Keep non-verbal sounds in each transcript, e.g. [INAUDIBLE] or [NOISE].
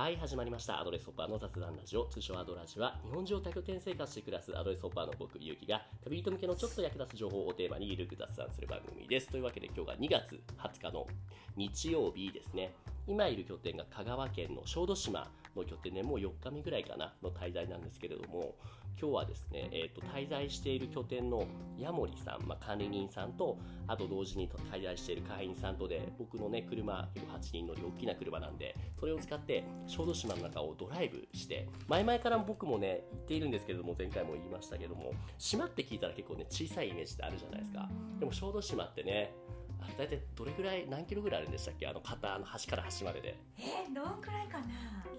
はい、始まりました。アドレスホッパーの雑談ラジオ、通称アドラジは、日本中を多拠点生活して暮らすアドレスホッパーの僕、ゆうきが、旅人向けのちょっと役立つ情報をテーマにゆるく雑談する番組です。というわけで今日が2月20日の日曜日ですね。今いる拠点が香川県の小豆島の拠点でもう4日目ぐらいかなの滞在なんですけれども、今日はですね、えーと、滞在している拠点の矢森さん、まあ、管理人さんと、あと同時に滞在している会員さんとで、僕のね、車、8人乗り大きな車なんで、それを使って小豆島の中をドライブして、前々から僕もね、言っているんですけれども、前回も言いましたけども、島って聞いたら結構ね、小さいイメージってあるじゃないですか。でも小豆島ってね、大体どれぐらい何キロぐらいあるんでしたっけ？あの片の端から端までで。えー、どんくらいかな？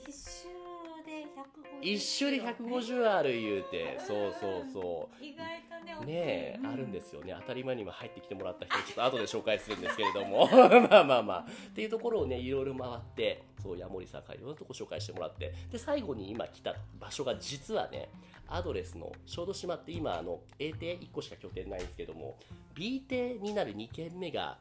一周で150一周で150ある言うてそうそうそう。意外とねねえ、うんあるんですよね。当たり前に今入ってきてもらった人ちょっと後で紹介するんですけれども。[LAUGHS] まあまあまあっていうところをねいろいろ回ってそう矢森さんからいろんなとこ紹介してもらって。で最後に今来た場所が実はねアドレスの小豆島って今あの A 邸1個しか拠点ないんですけども B 邸になる2軒目が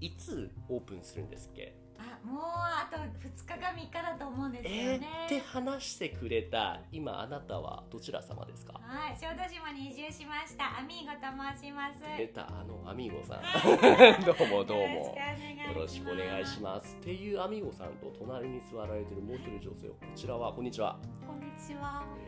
いつオープンするんですっけ？あもうあと2日か3日だと思うんですよえー、ね、って話してくれた今あなたはどちら様ですか？はい小豆島に移住しました。アミーゴと申します。出たあのアミーゴさん。は [LAUGHS] どうもどうよも。よろろしくお願いします。っていうアミーゴさんと隣に座られてるもう一人女性、こちらは？こんにちは。こんにちは。え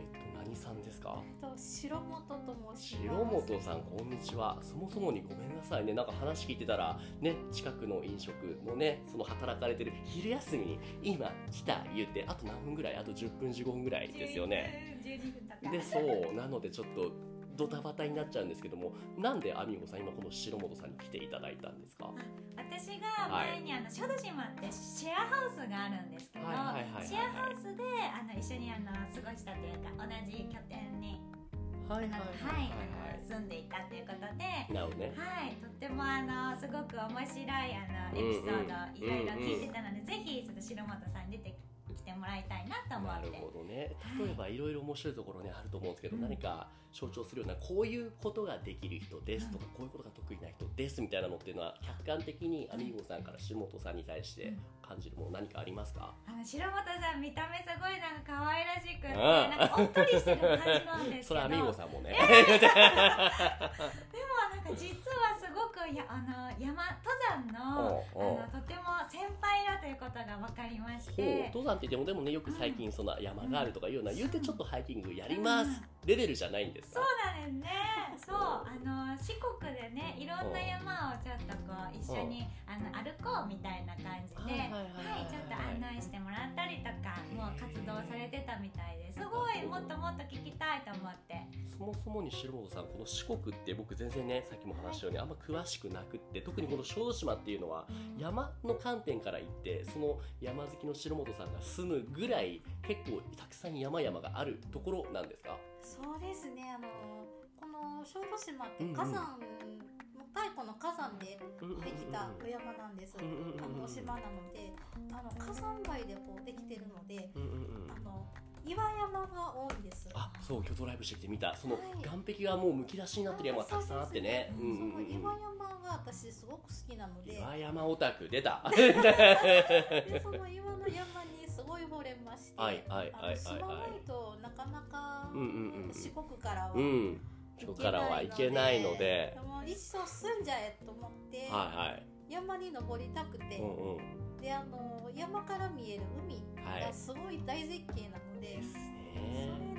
っ、と何さんですか？えっと白本と申します白本さんこんにちは。そもそもにごめんなさいね。なんか話聞いてたらね近くの飲食のねその働かれてる昼休みに今来た言ってあと何分ぐらい？あと10分15分ぐらいですよね。12分とかでそうなのでちょっとドタバタになっちゃうんですけども、なんでアミーゴさん今この白本さんに来ていただいたんですか？私が前にあの小豆島ってシェアハウスがあるんですけど、はいはいはいはいシェアハウスであの一緒にあの過ごしたというか同じ拠点にはいはい住んでいたということで。ね。はい、とってもあのすごく面白いあのエピソードいろいろ聞いてたので、ぜひちょっと白本さんに出てきてもらいたいなと思って。なるほどね。例えばいろいろ面白いところねあると思うんですけど、うん。何か象徴するようなこういうことができる人ですとか、こういうことが得意な人ですみたいなのっていうのは客観的にアミーゴさんから下本さんに対して感じるもの何かありますか、あの白本さん見た目すごいなんか可愛らしくて、ん [LAUGHS] なんかおっとりしてる感じなんですけど。それはアミーゴさんもね、でもなんか実はすごくやあの山登山のあのとても先輩ことが分かりまして。登山って言ってもでもねよく最近その山があるとかいうような言うてちょっとハイキングやりますレベルじゃないんですそうか、なんですね。そう、あの四国でね、いろんな山をちょっとこう一緒にあの歩こうみたいな感じで、はい、ちょっと案内してもらったりとか、もう活動されてたみたいですごいもっともっと聞きたいと思って。そもそもに白本さんこの四国って僕全然ねさっきも話したようにあんま詳しくなくって特にこの小豆島っていうのは山の観点から言ってその山好きの白本さんが住むぐらい結構たくさん山々があるところなんですか？そうですね。あのこの小豆島ってうんうん火山、太古の火山でできたお山なんです、うんうんうんうんあの島なのであの火山灰でこうできてるのでうんうんうんあの岩山が多いんですあそう今日ドライブしてきてみたそのはい岸壁がもうむき出しになってる山がたくさんあってねその岩山が私すごく好きなので。岩山オタク出た。[LAUGHS] でその岩の山にすごい惚れまして、はいはいはいはいはい。あの住まないとなかなか、うんうんうん四国からは、うん。そこからは行けないので。もう一生住んじゃえと思って、はいはい。山に登りたくて、うんうん。であの山から見える海はい。がすごい大絶景なので、ですそねれで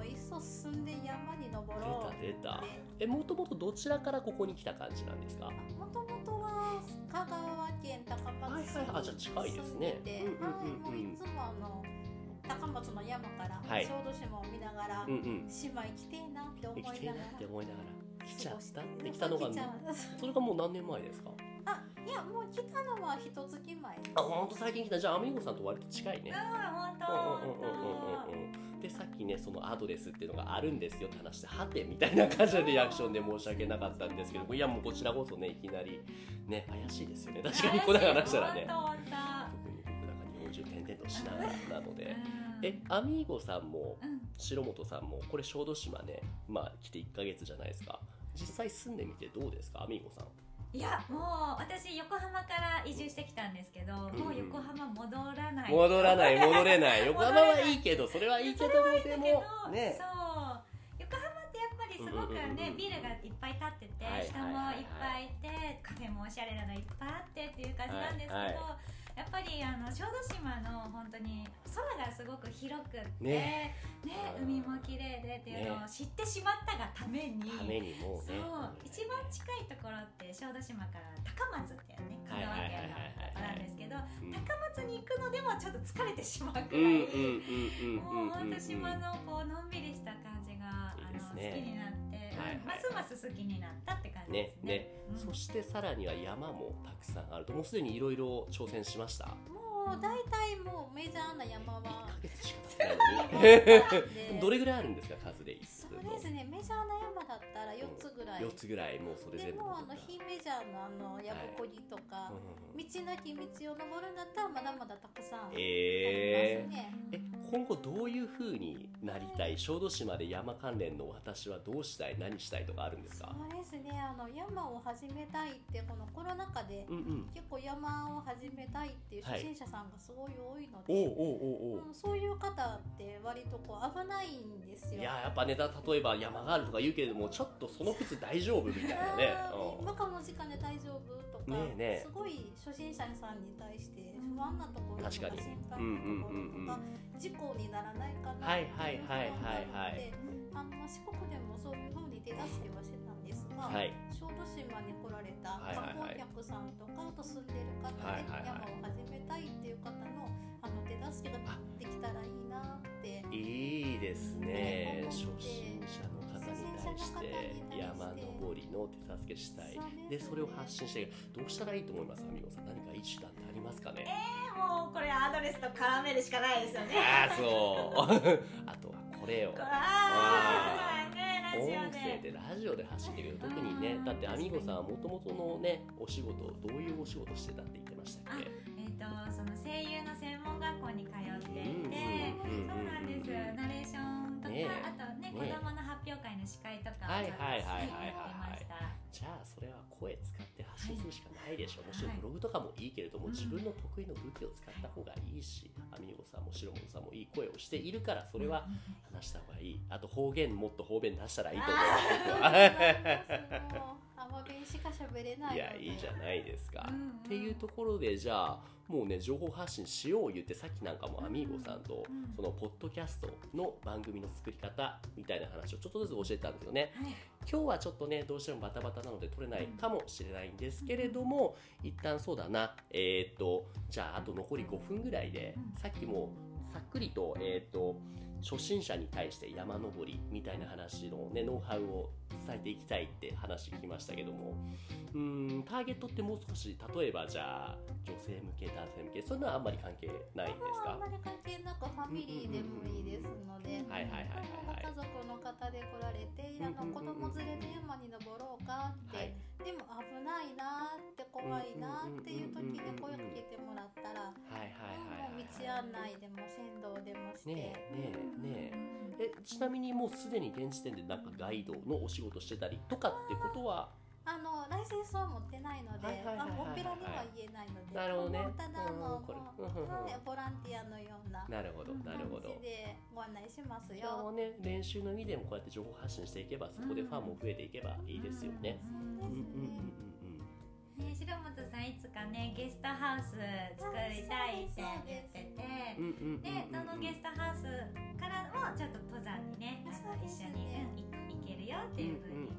もういっそ住んで山に登ろう。出た出た。でえもともとどちらからここに来た感じなんですか？もともとは香川県高松市はいはいあじゃあ近いですね。住んでて、いつもあの高松の山からはい。小豆島を見ながら、うんうん。島行きてえなって思い生きてえなながらって思いながら来ちゃった。って来た。のがそれがもう何年前ですか？あいやもう来たのは一月前です。あほんと最近来た。じゃあアミーゴさんと割と近いね。うん、本当、うんうんうんうん本うんうん。でさっきねそのアドレスっていうのがあるんですよ。って話してはてみたいな感じのリアクションで申し訳なかったんですけど。いやもうこちらこそねいきなりね怪しいですよね。当。確かに。こうだから話したらね。本当本特に僕なんか日本中転々としながらなので。当。えアミーゴさんもうん、白本さんもこれ小豆島ねまあ来て1ヶ月じゃないですか。実際住んでみてどうですかアミーゴさんいやもう私横浜から移住してきたんですけど、んもう横浜戻らない。戻らない [LAUGHS] 戻れない。横浜はいいけどそれはいいけどでけどもね。そう。横浜ってやっぱりすごくね、ビルがいっぱい建ってて、はい人もいっぱいいてカフェもおしゃれなのいっぱいあってっていう感じなんですけど、はいやっぱりあの小豆島の本当に空がすごく広くってね。ねうん海も綺麗でっていうのを知ってしまったがために。ためにもうね。そう一番近いところって小豆島から高松っていうね香川県のとこなんですけどうん。高松に行くのでもちょっと疲れてしまうくらい、もう本当島のこうのんびりした感じがあの好きになって、はいはい。ますます好きになったって感じねですね。ねうん。そしてさらには山もたくさんあると。もうすでにいろいろ挑戦しました？もう大体もうメジャーな山1ヶは月しか経ってないのに。[LAUGHS] で [LAUGHS] どれぐらいあるんですか数でそうですねメジャーな山だったら4つぐらい、4つぐらいもうそれで全部もあの非メジャーのあのやぶこぎとか、道なき道を登るんだったらまだまだたくさんありえーますね、え今後どういう風になりたい小豆島で山関連の私はどうしたい何したいとかあるんですか？そうですねあの山を始めたいってこのコロナ禍でうんうん。結構山を始めたいっていうはい初心者さんがすごい多いので、おうおうおうおう。うんそういう方って割とこう危ないんですよ。いややっぱねだ例えば山があるとか言うけれどもちょっとその靴大丈夫みたいなね。あーうん。今この時間で大丈夫とか、ねえねえ。すごい初心者さんに対して不安なところとか確かに。心配うんうんなところとか、事故にならないかなはいっていう不はい安はいはいはい。があるのであの四国でもそういうふうに手助けはしてたんですが、はい。小豆島に来られたはいはいはい観光客さんとかあと住んでる方ではいはいはい。山を始めたいっていう方のあの手助けができたらいいなって。いいですね。うん初心者の方に対して山登りの手助けしたい。でそれを発信してどうしたらいいと思いますアミゴさん。何かいい手段ってありますかね？えーもうこれアドレスと絡めるしかないですよね。ああそう。[LAUGHS] あとはこれを。あーねラジオ音声で。でラジオで発信できる特にねだってアミゴさんはもともとのねお仕事どういうお仕事してたって言ってましたっけ？えっ、とその声優の専門学校に通っていて、うんそうなんです。ナレーションとか、ねあとねね子供の発表会の司会とかはいをちょっとはいはいやはいはいってました。じゃあそれは声使って発信するしかないでしょ。う、もちろんはいブログとかもいいけれども、うん。自分の得意の武器を使った方がいいしアミゴさんも白本さんもいい声をしているからそれは話した方がいい。あと方言もっと方便出したらいいと思います僕は。アマ弁しか喋れないいやいいじゃないですか、うんうん。っていうところでじゃあもうね情報発信しよう言ってさっきなんかもアミーゴさんとうんそのポッドキャストの番組の作り方みたいな話をちょっとずつ教えてたんですよね。はい。今日はちょっとねどうしてもバタバタなので撮れないかもしれないんですけれども一旦そうだな。えーっとじゃああと残り5分ぐらいでうん。さっきもさっくりとえーっと初心者に対して山登りみたいな話のねノウハウを伝えていきたいって話聞きましたけども。うーんターゲットってもう少し例えばじゃあ女性向け男性向けそういうのはあんまり関係ないんですか？あんまり関係なくファミリーでもいいですので、はいはいはいはい。はいご家族の方で来られて、あの子供連れで山に登ろうかって、はいでも危ないなーって怖いなーっていう時に声かけてもらったら、道案内でも先導でもして、ねえねえねええちなみにもうすでに現時点でなんかガイドのお仕事してたりとかってことはあのライセンスは持ってないので、はいはいはいはいはい。あのオペラには言えないので、なるほどね。ただあの、うんこれもううんうんうん。はいボランティアのようななるほどなるほど。感じでご案内しますよ。ね練習の意味でもこうやって情報発信していけばそこでファンも増えていけばいいですよね。そううんですね。うんうんうん。ね、白本さんいつかねゲストハウス作りたいって言っててでそのゲストハウスからもちょっと登山にねあのそうです一緒に、ねうん、行けるよっていうふうに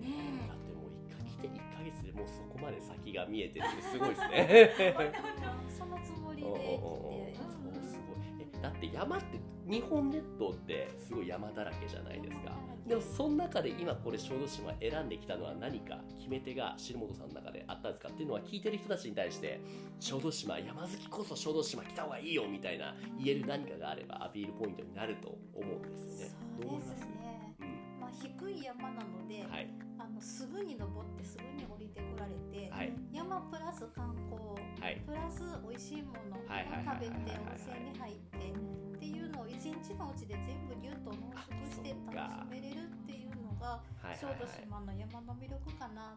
ねだってもう1か来て1ヶ月でもうそこまで先が見えてるってすごいですね。そのつもりで来て、そう。すごいえだって山って日本列島ってすごい山だらけじゃないですか。でもその中で今これ小豆島選んできたのは何か決め手が白本さんの中であったんですかっていうのは聞いてる人たちに対して小豆島山好きこそ小豆島来た方がいいよみたいな言える何かがあればアピールポイントになると思うんですよね。そうですね。低い山なので、はい。あのすぐに登ってすぐに降りてこられて、はい。山プラス観光はい。プラス美味しいものを食べてはい温泉に入ってっていうのを一日のうちで全部ギュッと濃縮して楽しめれるっていうのがはい小豆島の山の魅力かな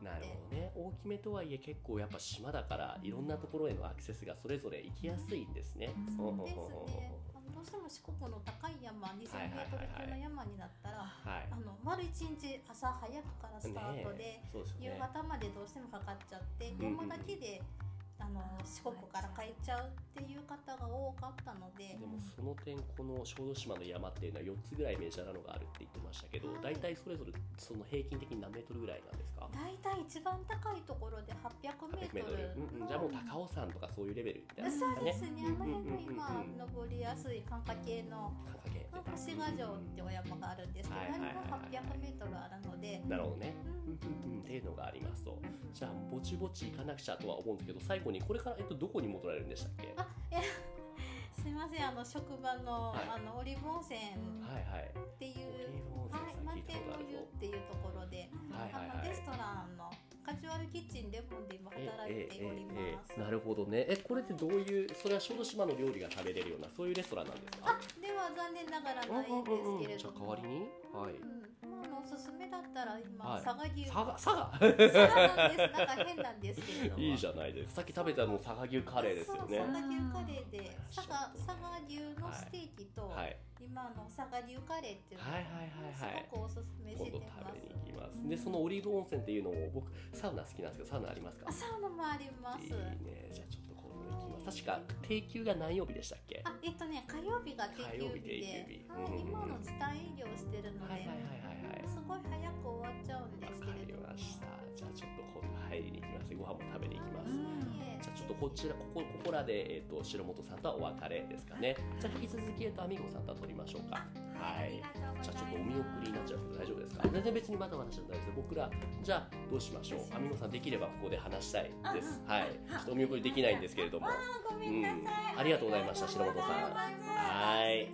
大きめとはいえ結構やっぱ島だからいろんなところへのアクセスがそれぞれ行きやすいんですね。そうですね。どうしても四国の高い山2000メートル級の山になったら、はい。あの丸一日朝早くからスタートで、ねね、夕方までどうしてもかかっちゃって、山だけで、うんあの四国から帰っちゃうっていう方が多かったので。でもその点この小豆島の山っていうのは4つぐらいメジャーなのがあるって言ってましたけど、はい、大体それぞれその平均的に何メートルぐらいなんですか？大体一番高いところで800メートル。うんうん、じゃあもう高尾山とかそういうレベルみたいな、ね、そうですね。あの辺の今、登りやすい寒霞系の星ヶ城ってお山があるんですけど、あれも800メートルあるので。なるほどね、うんうんうん、っていうのがありますと。じゃあぼちぼち行かなくちゃとは思うんですけど最後にこれから、えっと、どこに戻られるんでしたっけ？あいや [LAUGHS] すみませんあの職場の,、あのオリーブ温泉っていう、はい、満天の湯っていうところで、あのレストランのカジュアルキッチンレモンで今働いております。なるほどね。え、これってどういう、それは小豆島の料理が食べれるような、そういうレストランなんですか。あ、では残念ながらないんですけれども。じゃ代わりに。はい。うんおすすめだったら今、佐賀牛佐賀佐賀佐賀なんですなんか変なんですけれどもいいじゃないですさっき食べたの佐賀牛カレーですよね佐賀牛カレーで佐賀佐賀牛のステーキと、はい、今の佐賀牛カレーっていうのを、はいはいはいはい、すごくおすすめしてます食べに行きます、うん、でそのオリーブ温泉っていうのを僕サウナ好きなんですけどサウナありますか？サウナもあります。いいね。じゃあちょっと確か定休が何曜日でしたっけ？あえっとね火曜日が定休日で、はい、今の時短営業してるので、はいはいはいはい、すごい早く終わっちゃうんですけれど。もました。じゃあちょっと今度入りに行きます。ご飯も食べにこちらここここらで、えーと、白本さんとはお別れですかね。じゃあ引き続き、えーと、アミゴさんとは取りましょうか。はい。じゃあちょっとお見送りになっちゃうけど大丈夫ですか？全然別にまだまだしないです僕らじゃあどうしましょう？アミゴさんできればここで話したいです。はい。ちょっとお見送りできないんですけれども。うん、ありがとうございました白本さん。はい。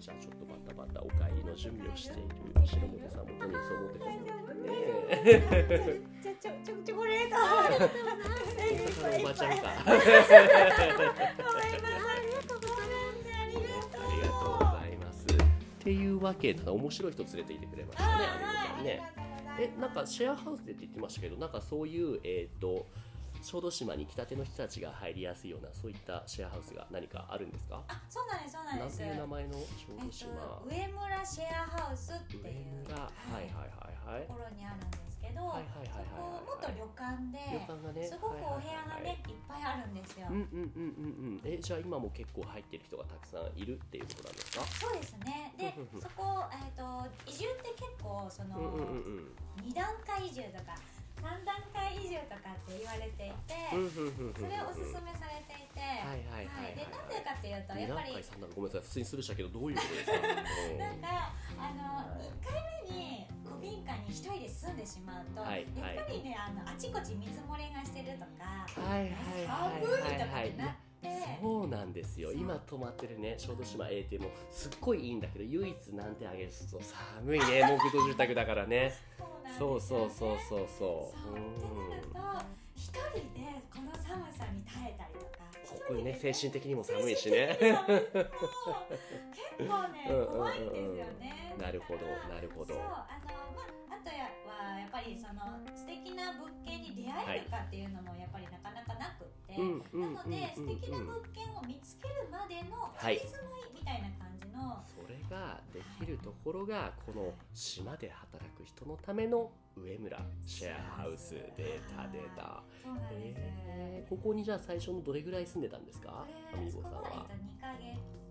じゃあちょっとバタバタお帰りの準備をしている白本さんも何そう思ってますねちょチョコレートありがとうござい。ます大阪のおばちゃんかごめんなさい。ありがとうござい。ますってい。うわけで面白い。人連れてい。てくれましたねあみねえなんかシェアハウスでって言ってましたけどなんかそういうえっ、ー、と小豆島に来たての人たちが入りやすい。ようなそういったシェアハウスが何かあるんですかあそうなんですそうなんです名前の小豆島、えっと、上村シェアハウスっていう上村、はい、はいはい。はいところにあるんですけど、はいはいはいはい、そこ元旅館で旅館が、ね、すごくお部屋がね、いっぱいあるんですよ。うんうんうんうんうん。えじゃあ今も結構入ってる人がたくさんいるっていうことなんですか？そうですね。でそこ、えーと、移住って結構その、うんうんうん、2段階移住とか3段階移住とかって言われていてそれをおすすめされていてなんでかっていうとやっぱりごめんなさい普通にするしたけどどういうことですか？[LAUGHS] なんかあの1回目に古民家に一人で住んでしまうと、はいはい、やっぱりねあのあちこち水漏れがしてるとか、はいはいはい、寒いとかってなって。そうなんですよ。今泊まってるね小豆島 A ってもすっごいいいんだけど唯一難点あげると寒いね [LAUGHS] 木造住宅だからね。そうそうそうそう。そうそうってなると一人でこの寒さに耐えたりとかここね精神的にも寒いしね。結構ね怖いんですよね。なるほどなるほど。あのまあぱりその素敵な物件に出会えるかっていうのもやっぱりなかなかなくって、なので素敵な物件を見つけるまでの仮住まいみたいな感じの、はい、それができるところがこの島で働く人のための上村シェアハウスデータデータそうなんです、えー、ここにじゃあ最初のどれぐらい住んでたんですか？アミーゴさんは。2ヶ月あ3ヶ月。く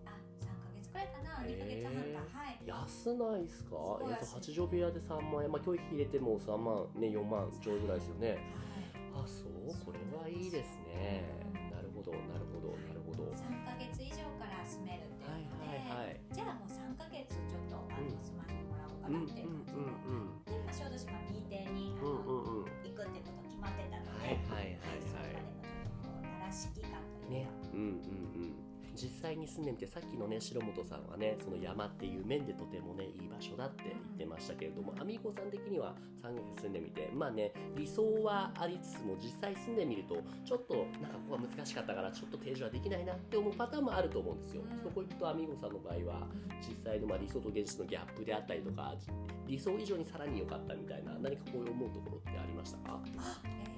らいかな、2ヶ月半か。はい。安ないっすか？えっ、ー、と8畳部屋で3万円。まあ教育費入れても3万ね4万ちょいぐらいですよね、はい、あそう？これはいいですね、なるほどなるほどなるほど。3ヶ月以上から住めるっていうので、はいはいはい、じゃあもう3ヶ月ちょっとあの、住ませてもらおうかなっていう感じで、うんうんうんうん、で、まあ、小豆島 B 邸にあの、うんうんうん、実際に住んでみてさっきのね白本さんはねその山っていう面でとてもねいい場所だって言ってましたけれどもアミーゴさん的には3ヶ月住んでみてまあね理想はありつつも実際住んでみるとちょっとなんかここが難しかったからちょっと提示はできないなって思うパターンもあると思うんですよ。そこ行くとアミーゴさんの場合は実際のまあ理想と現実のギャップであったりとか理想以上にさらに良かったみたいな何かこういう思うところってありましたか？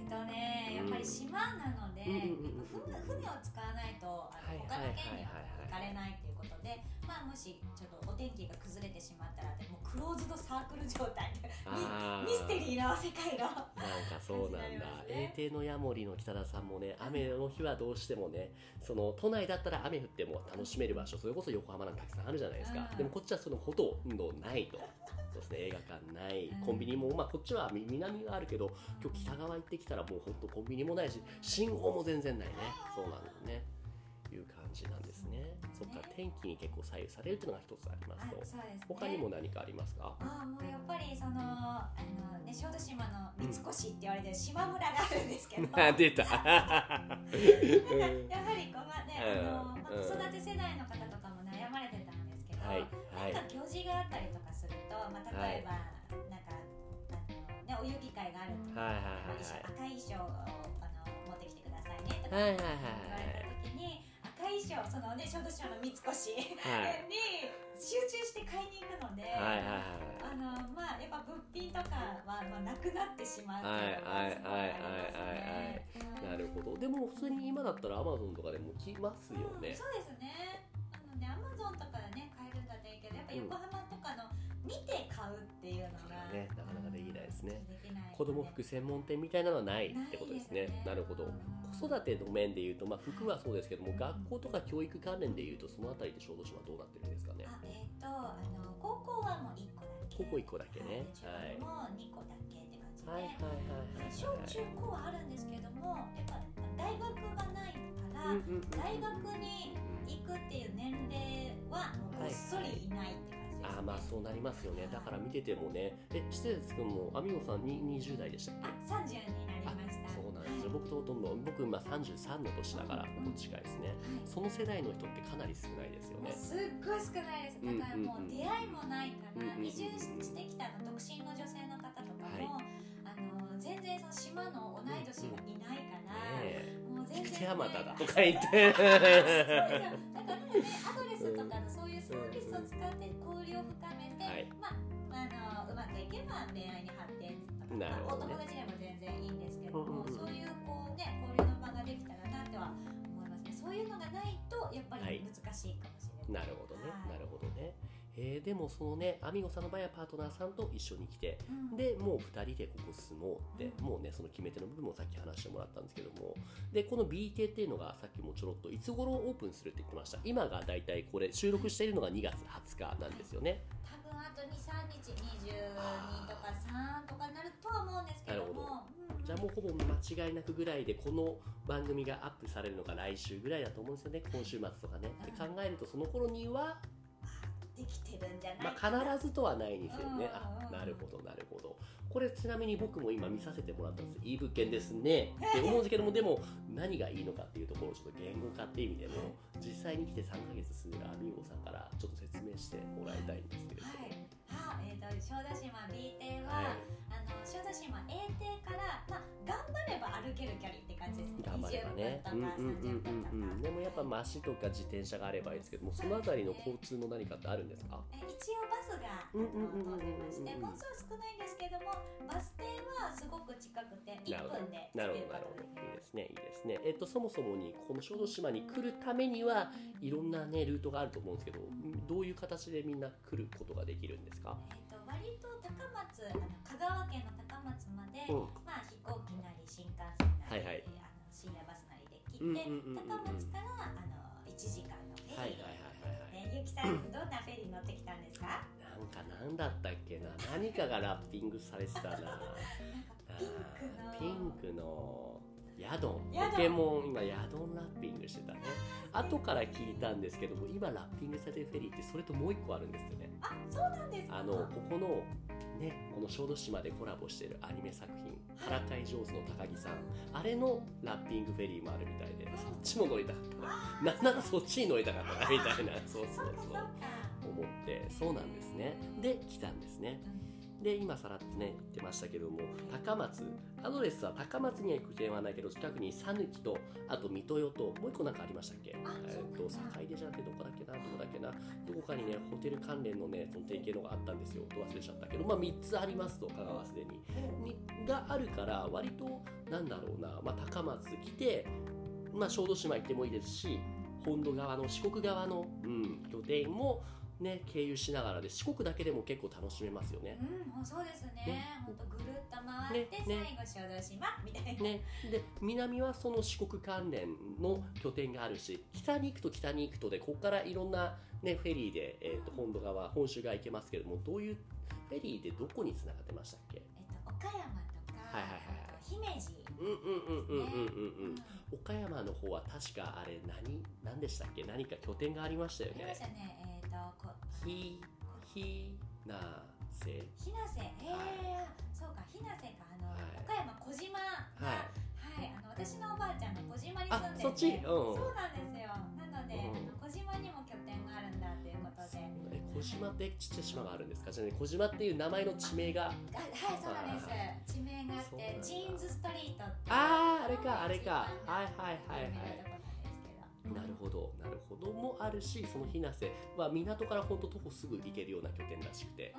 とねやっぱり島なので、うん。船船を使わないとあの、他の県には行かれないっていうことで、まあ、もしちょっとお天気が崩れてしまったらもうクローズドサークル状態ミステリーな世界がなんかそうなんだ。英帝のヤモリの北田さんもね雨の日はどうしてもねその都内だったら雨降っても楽しめる場所それこそ横浜なんかたくさんあるじゃないですか、でもこっちはそのほとんどないと。そうですね、映画館ない、コンビニも、まあ、こっちは南があるけど今日北側行ってきたらもう本当コンビニもないし信号も全然ないね。そうなんですね。いう感じなんですね。そっか天気に結構左右されるというのが一つありますと、すね、他にも何かありますか？あもうやっぱりそのあのね小豆島の三越って言われてる島村があるんですけど、[LAUGHS] 出た。[LAUGHS] やはりこうねあの、まあ、子育て世代の方とかも悩まれてたんですけど、はい、なんか行事があったりとかと、まあ例えば、はい、なんかあのねお遊戯会があるとか、はいはいはいはい、赤い衣装をあの持ってきてくださいねとか言われた時に。衣装そのね小豆島の三越、はい、に集中して買いに行くので、はいはいはい、あのまあやっぱ物品とかはまあなくなってしまうっていうのはすごいありますね。なるほど。でも普通に今だったらアマゾンとかでも来ますよね。うん、そうですね。なのでアマゾンとかでね買えるんだったらいいけどやっぱ横浜っていうのが、ね。なかなかできないですね。子供服専門店みたいなのはないってことですね。なるほど。子育ての面でいうと、まあ、服はそうですけども学校とか教育関連でいうとそのあたりで小豆島はどうなってるんですかね。あえっ、ー、とあの高校はもう1個だけ。高校1個だけね。はいもう2個だけって感じで、はいはいはいはい、小中高はあるんですけどもやっぱ大学がないから、大学に行くっていう年齢はもうごっそりいないって感じあまあそうなりますよね。だから見ててもね。え施設君もアミゴさんに20代でしたっけ？あ30になりました。そうなんですよ。僕とほとんど僕今33の年だからも近いですね、その世代の人ってかなり少ないですよね。すっごい少ないです。だからもう出会いもないから、移住してきた独身の女性の方とかも、はい、あの全然その島の同い年がいないから、もう全然、ね、山田だとか言って。[LAUGHS] だからねアドいけば恋愛に発展とか、ね、お友達でも全然いいんですけども、うんうん、そういうこうね交流の場ができたらなっては思いますね。そういうのがないとやっぱり難しいかもしれない、はい、なるほどね、はい、なるほどねえー、でもそのねアミゴさんの場合はパートナーさんと一緒に来て、うん、でもう2人でここ住もうって、うん、もうねその決め手の部分もさっき話してもらったんですけども。でこの B 邸っていうのがさっきもちょろっといつ頃オープンするって言ってました。今がだいたいこれ収録しているのが2月20日なんですよね。多分あと23日22とか3とかになるとは思うんですけども、うん、じゃあもうほぼ間違いなくぐらいでこの番組がアップされるのが来週ぐらいだと思うんですよね。今週末とかね。で考えるとその頃にはできてるんじゃないまあ、必ずとはないんですよね、あなるほどなるほど。これちなみに僕も今見させてもらったんです。いい物件ですね。って思うんですけどもでも何がいいのかっていうところをちょっと言語化っていう意味でも実際に来て3ヶ月住んでるアミーゴさんからちょっと説明してもらいたいんですけれども、はいはえーと、小豆島 B 邸は、はい、あの小豆島 A 邸から、まあ、頑張れば歩ける距離って感じですね。頑張ればね。20分とか、うんうんうんうん、でもやっぱ足とか自転車があればいいですけどもそのあたりの交通の何かってあるんですか、え一応バスが、通ってまして本数は少ないんですけどもバス停はすごく近くて1分でなるほど。なるほど。いいですねいいですね。えっとそもそもにこの小豆島に来るためにはいろんなねルートがあると思うんですけどどういう形でみんな来ることができるんですか、えーと、割と高松あの香川県の高松まで、うん、まあ、飛行機なり新幹線なり、はいはい、あの深夜バスなりで来て、高松からあの1時間のフェリー、はいはいはいはい、ね、ゆきさんどんなフェリー乗ってきたんですか？なんかなんだったっけな？何かがラッピングされてたな。[LAUGHS] ピンクのヤドンポケモン今ヤドンラッピングしてたね。後から聞いたんですけども今ラッピングされてるフェリーってそれともう一個あるんですよね。あそうなんですあのここのねこの小豆島でコラボしてるアニメ作品「からかい上手の高木さん」あれのラッピングフェリーもあるみたいでそっちも乗りたかった。ななんならそっちに乗りたかったなみたいな。そうそうそう。思って。そうなんですね。で来たんですねで今さらっとね言ってましたけども高松。アドレスは高松には行く点はないけど近くに讃岐とあと水戸代ともう一個なんかありましたっけ？えっ、ー、と坂出じゃなくてどこだっけな？どこだっけな？どこかにねホテル関連のねその提携のがあったんですよ。忘れちゃったけど。まあ3つありますと香川すでに。にがあるから割となんだろうな、まあ、高松来てまあ小豆島行ってもいいですし本土側の四国側の、うん、拠点もね、経由しながらで四国だけでも結構楽しめますよね。うん、そうですね。本、当、ぐるっと回って、ね、最後小豆島みたいな。ね、で南はその四国関連の拠点があるし、北に行くと北に行くとでここからいろんなねフェリーでえっ、ー、と本土側本州側行けますけれども、どういうフェリーでどこに繋がってましたっけ？えっと岡山とか、はいはいはい。姫路、うんうんうんうんうんうんうん、岡山の方は確かあれ何何でしたっけ？何か拠点がありましたよね。ありましたね。えっ、ー、とこ？ひひなせ。ひなせ。え。ー、そうかひなせか。あの、はい、岡山小島が、はい、はい、あの私のおばあちゃんが小島に住んでてそっち、うん、そうなんですよ。なので、うん、小島にも拠点があるんだということで。小島ってちっちゃい島があるんですか？じゃあ、ね、小島っていう名前の地名が。はいそうなんです。地名があってジーンズストリートってあああれかあれか。はいはいはいはいなるほど。なるほどもあるしその日生は港から本当徒歩すぐ行けるような拠点らしくて。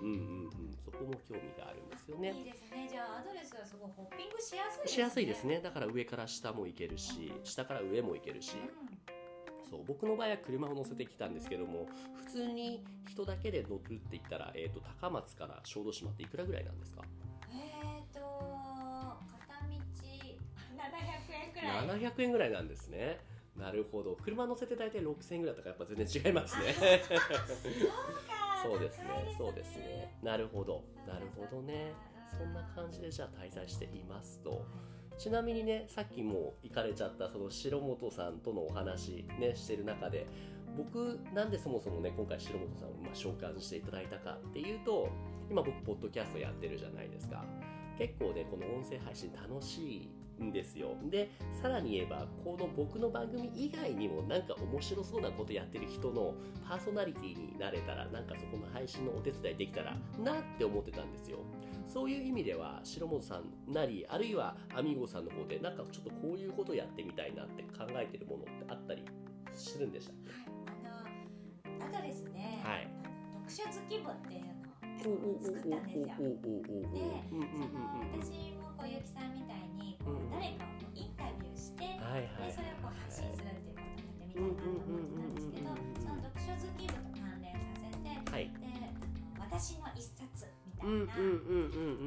うんうんうん。そこも興味があるんですよね。いいですね。じゃあアドレスはすごいホッピングしやすい、ね、しやすいですね。だから上から下も行けるし、うん、下から上も行けるし、うん、そう僕の場合は車を乗せてきたんですけども普通に人だけで乗るって言ったら、えーと、高松から小豆島っていくらぐらいなんですか？えっ、ー、と片道 [LAUGHS] 700円ぐらい。700円ぐらいなんですねなるほど。車乗せて大体6000円ぐらいとかやっぱ全然違いますね。そう [LAUGHS] ですね。そうですね。なるほど。なるほどね。そんな感じでじゃあ滞在していますと。ちなみにねさっきも行かれちゃったその白本さんとのお話ねしてる中で僕なんでそもそもね今回白本さんをまあ召喚していただいたかっていうと今僕ポッドキャストやってるじゃないですか。結構ねこの音声配信楽しいんですよ。で、さらに言えば、この僕の番組以外にもなんか面白そうなことやってる人のパーソナリティになれたら、なんかそこの配信のお手伝いできたらなって思ってたんですよ。そういう意味では、白本さんなり、あるいはアミーゴさんの方で、なんかちょっとこういうことやってみたいなって考えてるものってあったりするんでしたっけ、はい、あの、あとですね、はい、読っていうのを作ったんですよ。で、その私も小雪さんみたい誰かをインタビューして、はいはい、でそれをこう発信するっていうことをやってみたいなと思ってたんですけど、その読書好き部と関連させて、はい、で私の一冊みたいな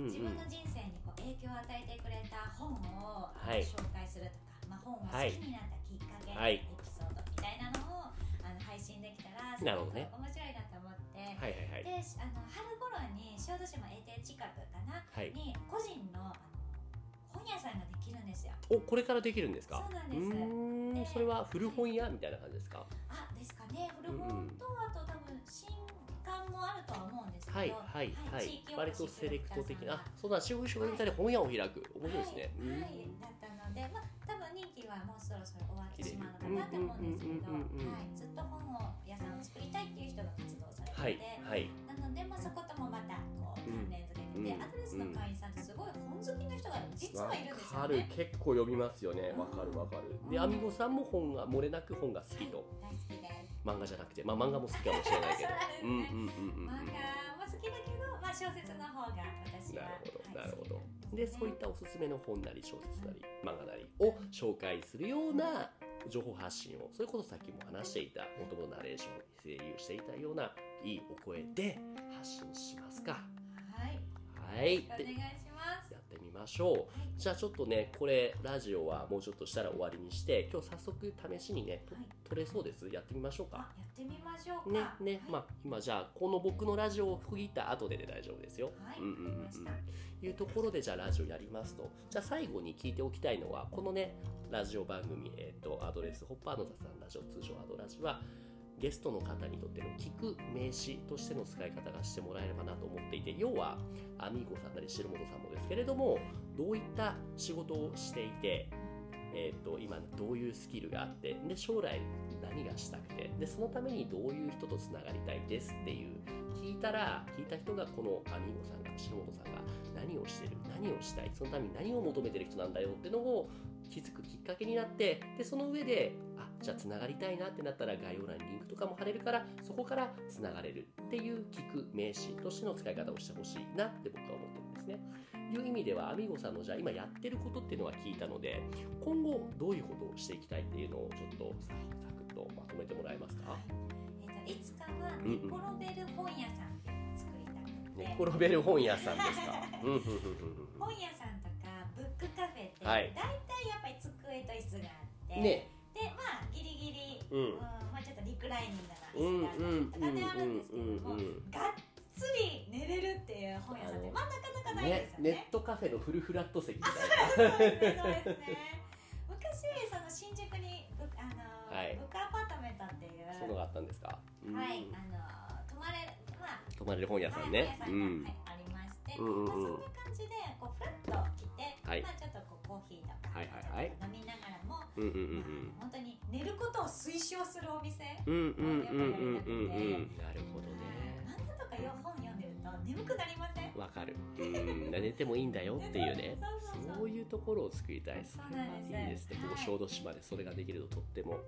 自分の人生にこう影響を与えてくれた本を、はい、紹介するとか、まあ、本を好きになったきっかけ、はい、エピソードみたいなのをあの配信できたらすごく面白いなと思って、ねはいはいはい、であの春頃に小豆島永定近くかな、はい、に個人の本屋さんができるんですよ。おこれからできるんですか？そうなんです。それは古本屋みたいな感じですか？あですかね。古本と、あと多分新刊もあるとは思うんですけどはいはいはい、割とセレクト的な。そうだ。仕事みたいで本屋を開く。面白いですね。はい、だったのでまあ多分任期はもうそろそろ終わってしまうのかなと思うんですけど、はい、ずっと本を屋さんを作りたいっていう人が活動されてて、はいはい、なので、まあ、そこともまたこう関連付けてて、うん、アドレスの会員さんってすごい本好きの人が実はいるんですよね。結構読みますよね。わかるわかる。で、アミゴさんも本が漏れなく本が好きと。大好きです。漫画じゃなくて、まあ漫画も好きかもしれないけど。[LAUGHS] うんうんうんうん。漫画も好きだけど、まあ小説の方が私は。なるほど、なるほど。で、そういったおすすめの本なり小説なり漫画なりを紹介するような情報発信を、それこそさっきも話していた、もともとナレーション、声優していたようないいお声で発信しますか。はい。はい。お願いします。やってみましょう、はい、じゃあちょっとねこれラジオはもうちょっとしたら終わりにして今日早速試しにね、はい、撮れそうです？やってみましょうか。やってみましょうねね、まあ今じゃあこの僕のラジオを区切った後でで大丈夫ですよ。はい、うんうんうん、いうところでじゃあラジオやりますと。じゃあ最後に聞いておきたいのはこのねラジオ番組、えっ、ー、とアドレスホッパーの雑談ラジオ通称アドラジはゲストの方にとっての聞く名詞としての使い方がしてもらえればなと思っていて要はアミーゴさんなり白本さんもですけれどもどういった仕事をしていてえーと、今どういうスキルがあってで将来何がしたくてでそのためにどういう人とつながりたいですっていう聞いたら聞いた人がこのアミーゴさんが篠本さんが何をしてる何をしたいそのために何を求めてる人なんだよってのを気づくきっかけになってでその上でじゃあつながりたいなってなったら概要欄にリンクとかも貼れるからそこからつながれるっていう聞く名詞としての使い方をしてほしいなって僕は思ってるんですね。いう意味ではアミゴさんのじゃあ今やってることっていうのは聞いたので今後どういうことをしていきたいっていうのをちょっとサクッとまとめてもらえますか、はいえーと、いつかは寝転べる本屋さん作りたくて、寝転べる本屋さんですか？本屋さんとかブックカフェって、はい、大体やっぱり机と椅子があって、ね、でまあうん、うん、まあ、ちょっとリクライニングな椅子があったりとかであるんですけども、がっつり寝れるっていう本屋さんってまあなかなかないですよね、ね、ネットカフェのフルフラット席みたいなそうですねそうですね昔その新宿にブあの、はい、ブックアパートメントっていうそのがあったんですか、うんはいあの泊まれまあ泊まれる本屋さんね、はい、本屋さんがうんはい、ありまして、うんうんうん、まあ、そんな感じでこうフラッと来て、はい、まあちょっとこうコーヒーとか、はいはいはい、飲みながらも、うんうんうんうん。まあ、本当に寝ることを推奨するお店うんうんうんうんうんうん。なるほどね。漫画とか本眠くなりません？わかる。うん寝てもいいんだよ [LAUGHS] っていうね。そういうところを作りたい。それはいいですね、ここ小豆島でそれができるととっても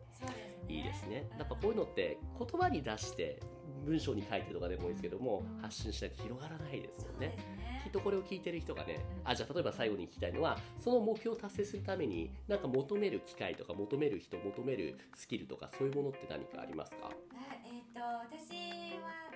いいですね。やっぱこういうのって言葉に出して文章に書いてとかでもいいですけども、発信しないと広がらないですよね。きっとこれを聞いてる人がね、あ、じゃあ例えば最後に聞きたいのは、その目標を達成するために、なんか求める機会とか求める人、求めるスキルとかそういうものって何かありますか？えっ、ー、と、私は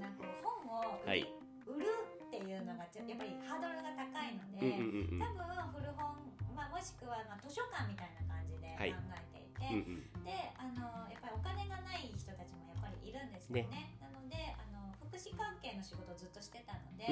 なんだろうな、こう本を売るっていうのがやっぱりハードルが高いので、多分古本、まあ、もしくはまあ図書館みたいな感じで考えていて、はい、であのやっぱりお金がない人たちもやっぱりいるんですよね。ね。なのであの福祉関係の仕事をずっとしてたので、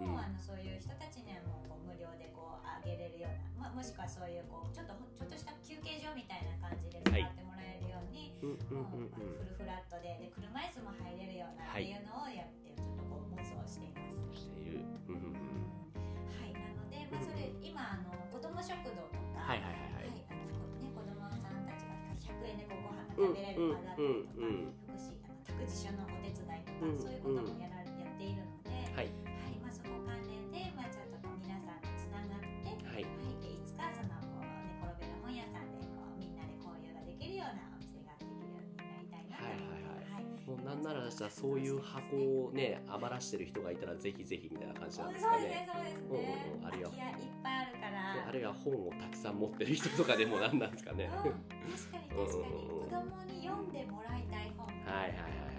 もうあのそういう人たちにはもうこう無料でこうあげれるような、まあ、もしくはそういうこうちょっとちょっとした休憩所みたいな感じで使ってもらえるように、もうフルフラットでで車椅子も入れるようなっていうのをやってちょっとこう妄想しています。している。はいなので、まあ、それ今あの子ども食堂とか、はいはいはいはい、あのね子供さんたちが100円でこうご飯が食べれる場だったりとか、福祉あのお手伝いとか、そういうこともやらやっているので、はい、はい、まあそこ関連でまあちょっとこう皆さんとつながって、はい、はい、でいつかそのこう寝転べる本屋さんでこうみんなで交流ができるようなお店ができるようになりたいなと思います。もうなんならじゃそういう箱をね余らしてる人がいたらぜひぜひみたいな感じなんですかね。そうですね、そうですね。うんうん、あるいはいっぱいあるから。あるいは本をたくさん持ってる人とかでもなんなんですかね。うん、確かに確かに、子供に読んでもらいたい本。はいはいはい。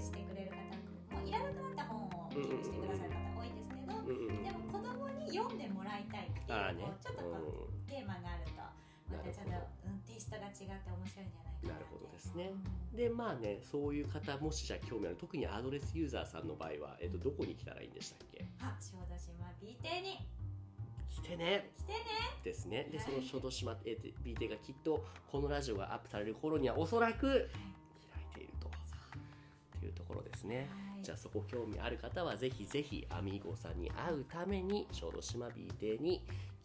してくれる方もういらなくなった本を寄付してくださる方多いんですけど、でも子供に読んでもらいたいっていう、ね、ちょっとこう、テーマがあるとまたちょっと、うん、テイストが違って面白いんじゃないかななるほどですね、うん、でまあねそういう方もしじゃ興味ある特にアドレスユーザーさんの場合は、えっと、どこに来たらいいんでしたっけ？あ小豆島 B 邸に。来てね。来てね。ですね。でその小豆島 B 邸がきっとこのラジオがアップされる頃にはおそらくというところですね、はい、じゃあそこ興味ある方はぜひぜひアミーゴさんに会うために小豆島 B 邸に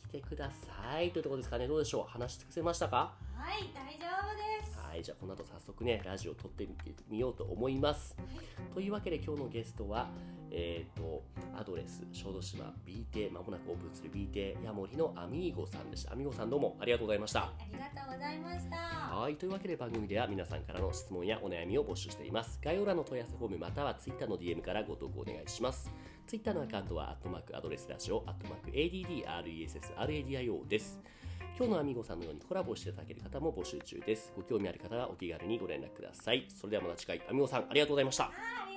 来てください。というところですかね。どうでしょう。話し尽くせましたか？はい大丈夫ですはいじゃあこの後早速ねラジオを撮ってみようと思います、はい、というわけで今日のゲストはえーと、アドレス小豆島 B 邸まもなくオープンする B 邸ヤモリのアミーゴさんでしたアミーゴさんどうもありがとうございました。ありがとうございました。はいというわけで番組では皆さんからの質問やお悩みを募集しています。概要欄の問い合わせフォームまたは Twitter の DM からご投稿お願いします。Twitter のアカウントはアットマークアドレスラジオアットマーク ADDRESSRADIO です今日のアミゴさんのようにコラボしていただける方も募集中です。ご興味ある方はお気軽にご連絡ください。それではまた次回、アミゴさんありがとうございました。